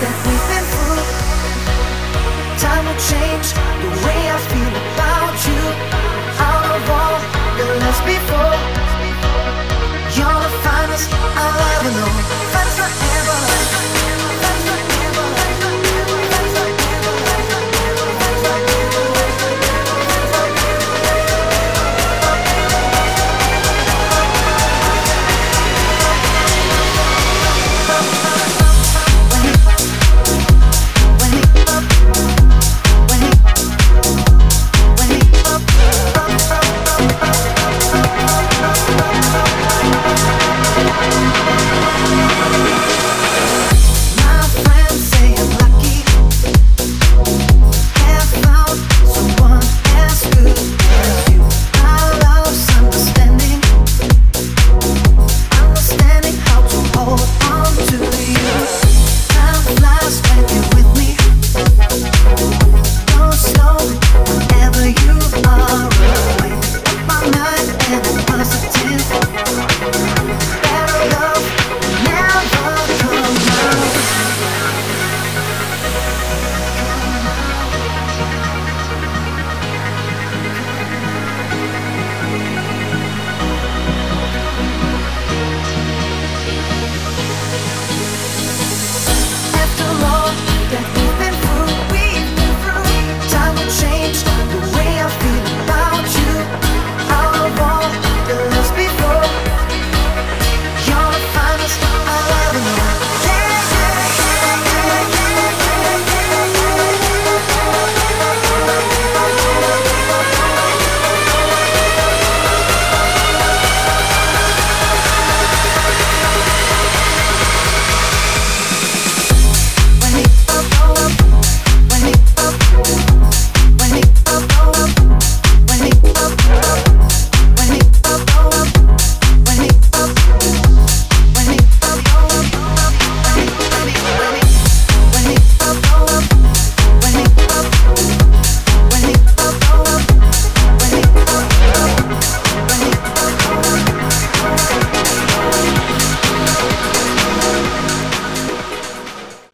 that we've been through. Time will change the way